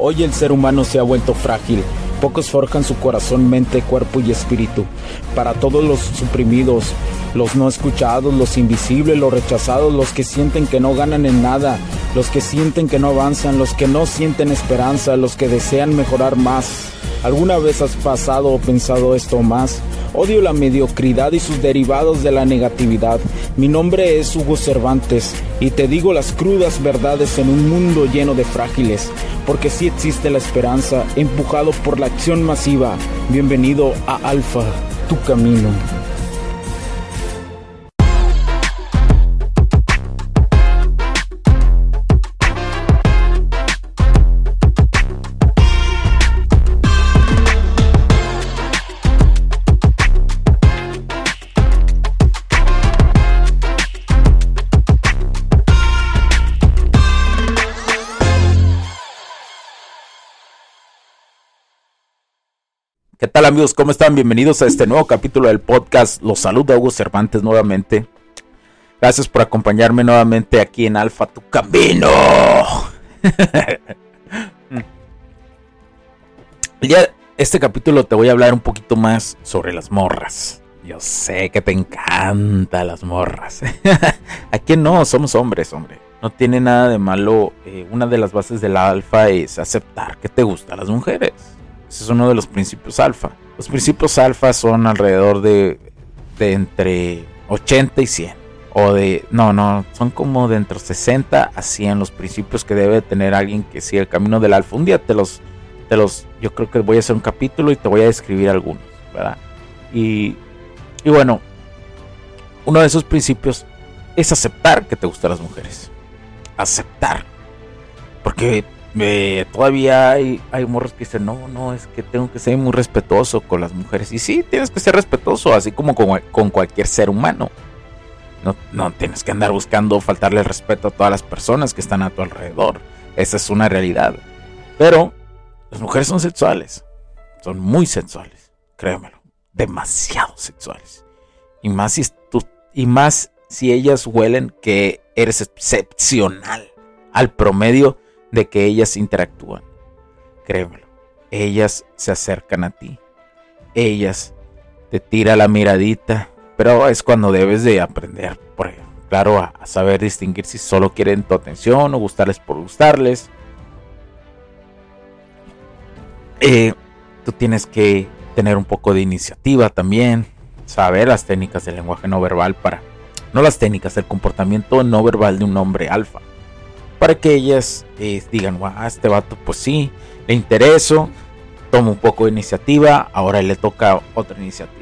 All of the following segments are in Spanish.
Hoy el ser humano se ha vuelto frágil. Pocos forjan su corazón, mente, cuerpo y espíritu. Para todos los suprimidos, los no escuchados, los invisibles, los rechazados, los que sienten que no ganan en nada, los que sienten que no avanzan, los que no sienten esperanza, los que desean mejorar más. ¿Alguna vez has pasado o pensado esto más? Odio la mediocridad y sus derivados de la negatividad. Mi nombre es Hugo Cervantes y te digo las crudas verdades en un mundo lleno de frágiles, porque sí existe la esperanza, empujado por la acción masiva. Bienvenido a Alfa, tu camino. ¿Qué tal amigos? ¿Cómo están? Bienvenidos a este nuevo capítulo del podcast. Los saluda Hugo Cervantes nuevamente. Gracias por acompañarme nuevamente aquí en Alfa Tu Camino. ya este capítulo te voy a hablar un poquito más sobre las morras. Yo sé que te encantan las morras. ¿A quién no? Somos hombres, hombre. No tiene nada de malo. Eh, una de las bases del alfa es aceptar que te gustan las mujeres. Ese es uno de los principios alfa. Los principios alfa son alrededor de, de entre 80 y 100. O de, no, no, son como de entre 60 a 100 los principios que debe tener alguien que siga el camino del alfa. Un día te los, te los, yo creo que voy a hacer un capítulo y te voy a describir algunos, ¿verdad? Y, y bueno, uno de esos principios es aceptar que te gustan las mujeres. Aceptar. Porque todavía hay, hay morros que dicen, no, no, es que tengo que ser muy respetuoso con las mujeres. Y sí, tienes que ser respetuoso, así como con, con cualquier ser humano. No, no tienes que andar buscando faltarle respeto a todas las personas que están a tu alrededor. Esa es una realidad. Pero las mujeres son sexuales. Son muy sexuales. Créemelo. Demasiado sexuales. Y más si tú, y más si ellas huelen que eres excepcional al promedio de que ellas interactúan. Créemelo, ellas se acercan a ti. Ellas te tira la miradita, pero es cuando debes de aprender, claro, a, saber distinguir si solo quieren tu atención o gustarles por gustarles. Eh, tú tienes que tener un poco de iniciativa también, saber las técnicas del lenguaje no verbal para, no las técnicas, del comportamiento no verbal de un hombre alfa para que ellas eh, digan, wow, este vato pues sí, le intereso, toma un poco de iniciativa, ahora le toca otra iniciativa.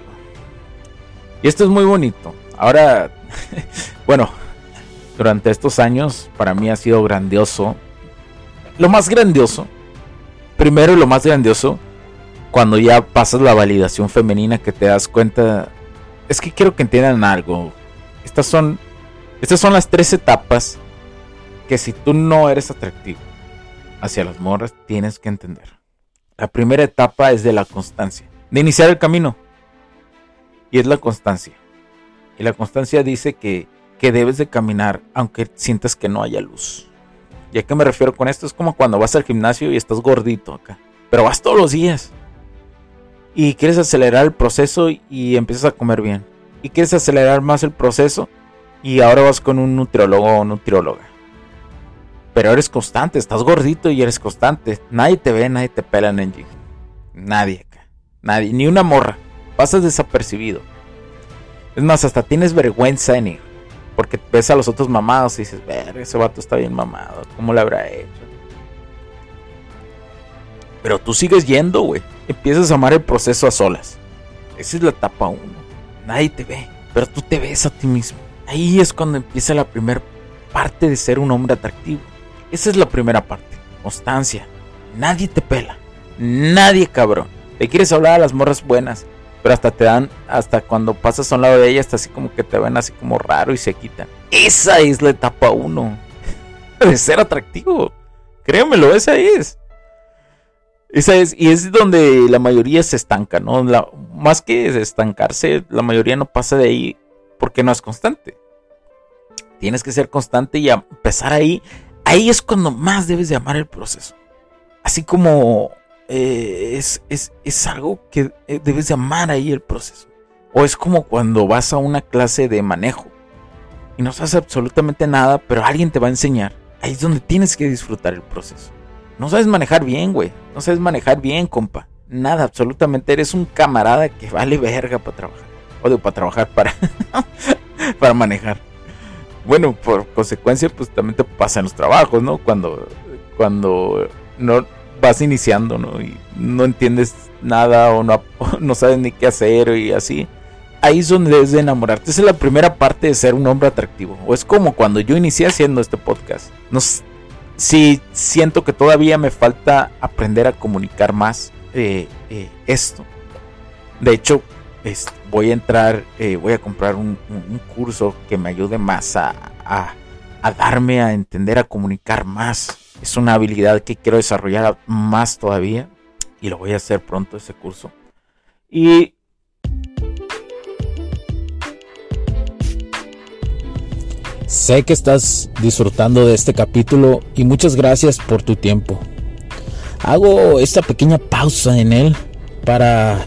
Y esto es muy bonito. Ahora, bueno, durante estos años para mí ha sido grandioso. Lo más grandioso, primero lo más grandioso, cuando ya pasas la validación femenina que te das cuenta, es que quiero que entiendan algo. Estas son, estas son las tres etapas que si tú no eres atractivo hacia las morras, tienes que entender. La primera etapa es de la constancia, de iniciar el camino. Y es la constancia. Y la constancia dice que, que debes de caminar aunque sientas que no haya luz. ¿Y a qué me refiero con esto? Es como cuando vas al gimnasio y estás gordito acá. Pero vas todos los días. Y quieres acelerar el proceso y empiezas a comer bien. Y quieres acelerar más el proceso y ahora vas con un nutriólogo o nutrióloga pero eres constante, estás gordito y eres constante. Nadie te ve, nadie te pela en. Nadie acá. Nadie, ni una morra. Pasas desapercibido. Es más, hasta tienes vergüenza en ir. Porque ves a los otros mamados y dices, ver, ese vato está bien mamado. ¿Cómo lo habrá hecho? Pero tú sigues yendo, güey. Empiezas a amar el proceso a solas. Esa es la etapa uno. Nadie te ve, pero tú te ves a ti mismo. Ahí es cuando empieza la primera parte de ser un hombre atractivo. Esa es la primera parte. Constancia. Nadie te pela. Nadie, cabrón. Le quieres hablar a las morras buenas. Pero hasta te dan, hasta cuando pasas a un lado de ellas, hasta así como que te ven así como raro y se quitan. Esa es la etapa uno. De ser atractivo. Créemelo, esa es. Esa es, y es donde la mayoría se estanca, ¿no? más que estancarse, la mayoría no pasa de ahí porque no es constante. Tienes que ser constante y empezar ahí Ahí es cuando más debes de amar el proceso. así como eh, es, es, es, algo que eh, debes de amar ahí el proceso. O es como cuando vas a una clase de manejo y no sabes absolutamente nada, pero alguien te va a enseñar. Ahí es donde tienes que disfrutar el proceso. No sabes manejar bien, güey. No sabes manejar bien, compa. Nada, absolutamente. Eres un camarada que vale verga para trabajar. O de para trabajar, para, para manejar. Bueno, por consecuencia, pues también te pasa en los trabajos, ¿no? Cuando, cuando no vas iniciando, ¿no? Y no entiendes nada o no, no sabes ni qué hacer y así. Ahí es donde debes de enamorarte. Esa es la primera parte de ser un hombre atractivo. O es como cuando yo inicié haciendo este podcast. No, sí siento que todavía me falta aprender a comunicar más eh, eh, esto. De hecho, voy a entrar, eh, voy a comprar un, curso que me ayude más a, a, darme a entender, a comunicar más. Es una habilidad que quiero desarrollar más todavía y lo voy a hacer pronto ese curso. Y Sé que estás disfrutando de este capítulo y muchas gracias por tu tiempo. Hago esta pequeña pausa en él para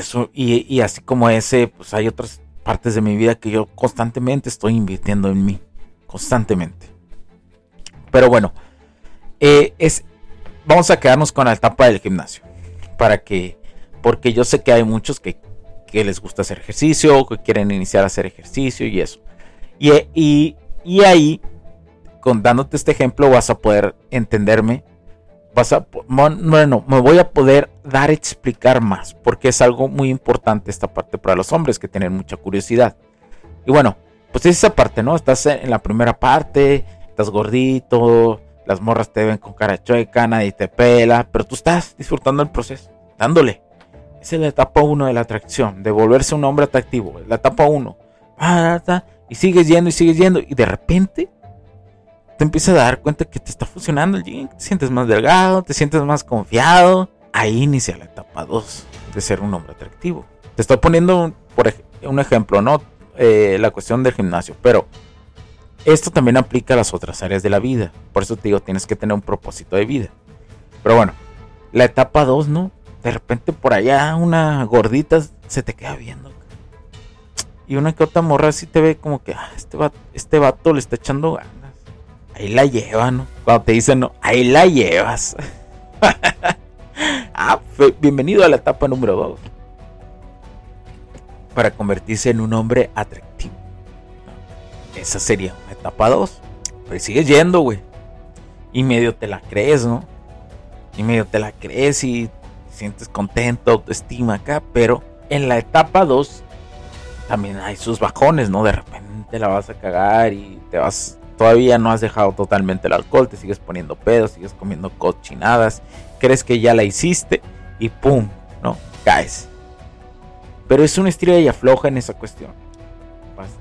Eso, y, así como ese, pues hay otras partes de mi vida que yo constantemente estoy invirtiendo en mí. Constantemente. Pero bueno, eh, es, vamos a quedarnos con la etapa del gimnasio. Para que, porque yo sé que hay muchos que, que les gusta hacer ejercicio, que quieren iniciar a hacer ejercicio y eso. Y, y, y ahí, con, dándote este ejemplo, vas a poder entenderme vas a, bueno, me voy a poder dar a explicar más, porque es algo muy importante esta parte para los hombres que tienen mucha curiosidad. Y bueno, pues es esa parte, ¿no? Estás en la primera parte, estás gordito, las morras te ven con cara chueca, nadie te pela, pero tú estás disfrutando el proceso, dándole. Esa es la etapa 1 de la atracción, de volverse un hombre atractivo, la etapa 1. Y sigues yendo y sigues yendo, y de repente te empiezas a dar cuenta que te está funcionando el gym, te sientes más delgado, te sientes más confiado. Ahí inicia la etapa 2 de ser un hombre atractivo. Te estoy poniendo por un ejemplo, ¿no? Eh, la cuestión del gimnasio, pero esto también aplica a las otras áreas de la vida. Por eso te digo, tienes que tener un propósito de vida. Pero bueno, la etapa 2, ¿no? De repente por allá una gordita se te queda viendo. Y una que otra morra así te ve como que ah, este, este vato le está echando ganas ahí la llevan, ¿no? Cuando te dicen, no, ahí la llevas. ah, bienvenido a la etapa número 2. Para convertirse en un hombre atractivo. Esa sería etapa 2. Pero sigues yendo, güey. Y medio te la crees, ¿no? Y medio te la crees y te sientes contento, autoestima acá. Pero en la etapa 2 también hay sus bajones, ¿no? De repente la vas a cagar y te vas todavía no has dejado totalmente el alcohol, te sigues poniendo pedos, sigues comiendo cochinadas, crees que ya la hiciste y ¡pum! ¿No? Caes. Pero es una estrella y afloja en esa cuestión.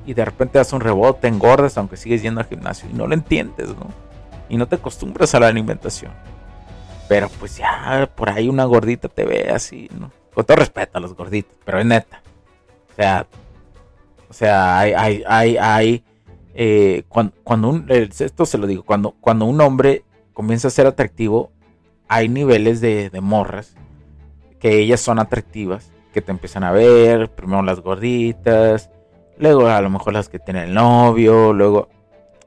Y de repente das un rebote, engordas, aunque sigues yendo al gimnasio y no lo entiendes, ¿no? Y no te acostumbras a la alimentación. Pero pues ya por ahí una gordita te ve así, ¿no? Con todo respeto a los gorditos, pero es neta. O sea, o sea, hay, hay, hay, hay eh, cuando, un, eh, esto se lo digo, cuando, cuando un hombre comienza a ser atractivo, hay niveles de, morras que ellas son atractivas, que te empiezan a ver, primero las gorditas, luego a lo mejor las que tienen el novio, luego,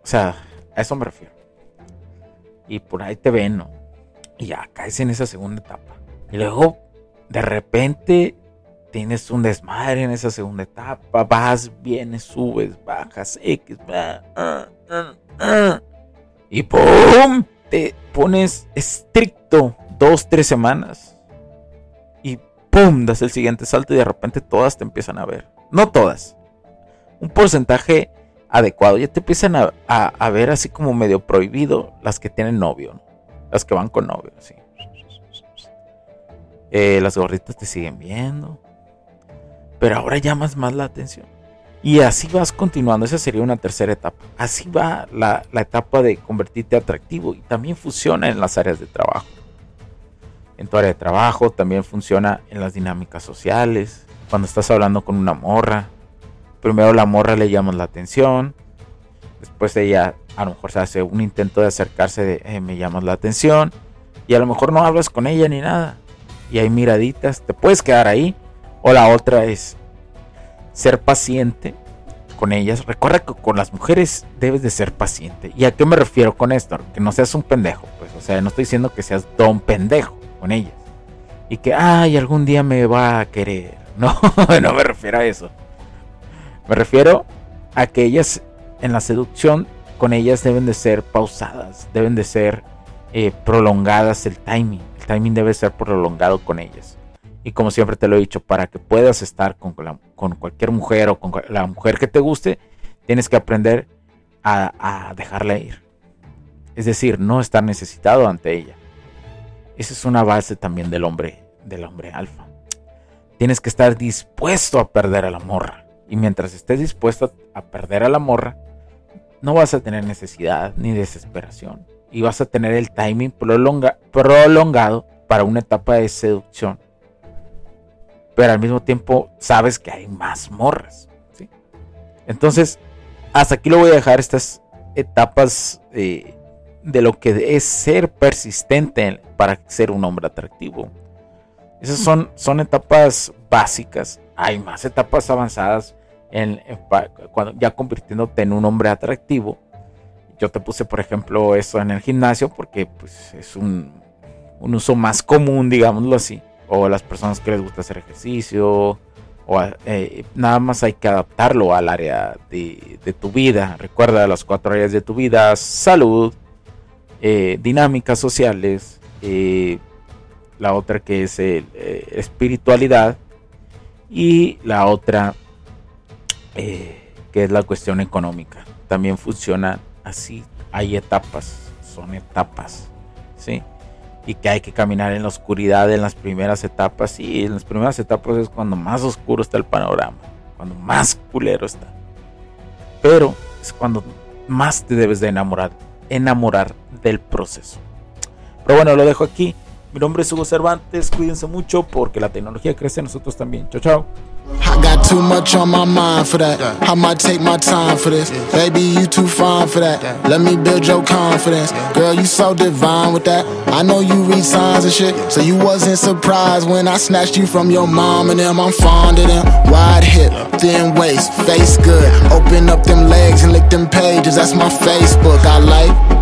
o sea, a eso me refiero. Y por ahí te ven, ¿no? Y ya caes en esa segunda etapa. Y luego, de repente, tienes un desmadre en esa segunda etapa. Vas, vienes, subes, bajas, X, uh, uh, uh, y ¡pum! Te pones estricto dos, tres semanas. Y ¡pum! Das el siguiente salto y de repente todas te empiezan a ver. No todas. Un porcentaje adecuado. Ya te empiezan a, ver así como medio prohibido las que tienen novio. Las que van con novio. Así. Eh, las gorritas te siguen viendo. Pero ahora llamas más la atención. Y así vas continuando. Esa sería una tercera etapa. Así va la, la etapa de convertirte atractivo. Y también funciona en las áreas de trabajo en tu área de trabajo, también funciona en las dinámicas sociales, cuando estás hablando con una morra. Primero la morra le llamas la atención, después ella a lo mejor se hace un intento de acercarse de eh, me llamas la atención y a lo mejor no hablas con ella ni nada y hay miraditas, te puedes quedar ahí o la otra es ser paciente con ellas. Recuerda que con las mujeres debes de ser paciente. ¿Y a qué me refiero con esto? Que no seas un pendejo, pues, o sea, no estoy diciendo que seas don pendejo con ellas. Y que, ay, algún día me va a querer. No, no me refiero a eso. Me refiero a que ellas en la seducción con ellas deben de ser pausadas, deben de ser eh, prolongadas el timing. El timing debe ser prolongado con ellas. Y como siempre te lo he dicho, para que puedas estar con, con cualquier mujer o con la mujer que te guste, tienes que aprender a, dejarla ir. Es decir, no estar necesitado ante ella. Esa es una base también del hombre, del hombre alfa. Tienes que estar dispuesto a perder a la morra. Y mientras estés dispuesto a perder a la morra, no vas a tener necesidad ni desesperación. Y vas a tener el timing prolongado para una etapa de seducción. Pero al mismo tiempo sabes que hay más morras. Entonces, hasta aquí lo voy a dejar estas etapas eh, de lo que es ser persistente para ser un hombre atractivo. Esas son, son etapas básicas. Hay más etapas avanzadas en, cuando, ya convirtiéndote en un hombre atractivo. Yo te puse, por ejemplo, eso en el gimnasio porque pues, es un, uso más común, digámoslo así. O las personas que les gusta hacer ejercicio. O eh, nada más hay que adaptarlo al área de, de tu vida. Recuerda las cuatro áreas de tu vida. Salud, eh, dinámicas sociales, eh, la otra que es espiritualidad y la otra que es la cuestión económica. También funciona así, hay etapas, son etapas, ¿sí? Y que hay que caminar en la oscuridad en las primeras etapas. Y en las primeras etapas es cuando más oscuro está el panorama, cuando más culero está. Pero es cuando más te debes de enamorar enamorar del proceso. Pero bueno, lo dejo aquí. Mi nombre es Hugo Cervantes. Cuídense mucho porque la tecnología crece nosotros también. Chao, chao. I got too much on my mind for that. I might take my time for this. Baby, you too fine for that. Let me build your confidence. Girl, you so divine with that. I know you read signs and shit. So you wasn't surprised when I snatched you from your mom and them. I'm fond of them. Wide hip, thin waist, face good. Open up them legs and lick them pages. That's my Facebook. I like the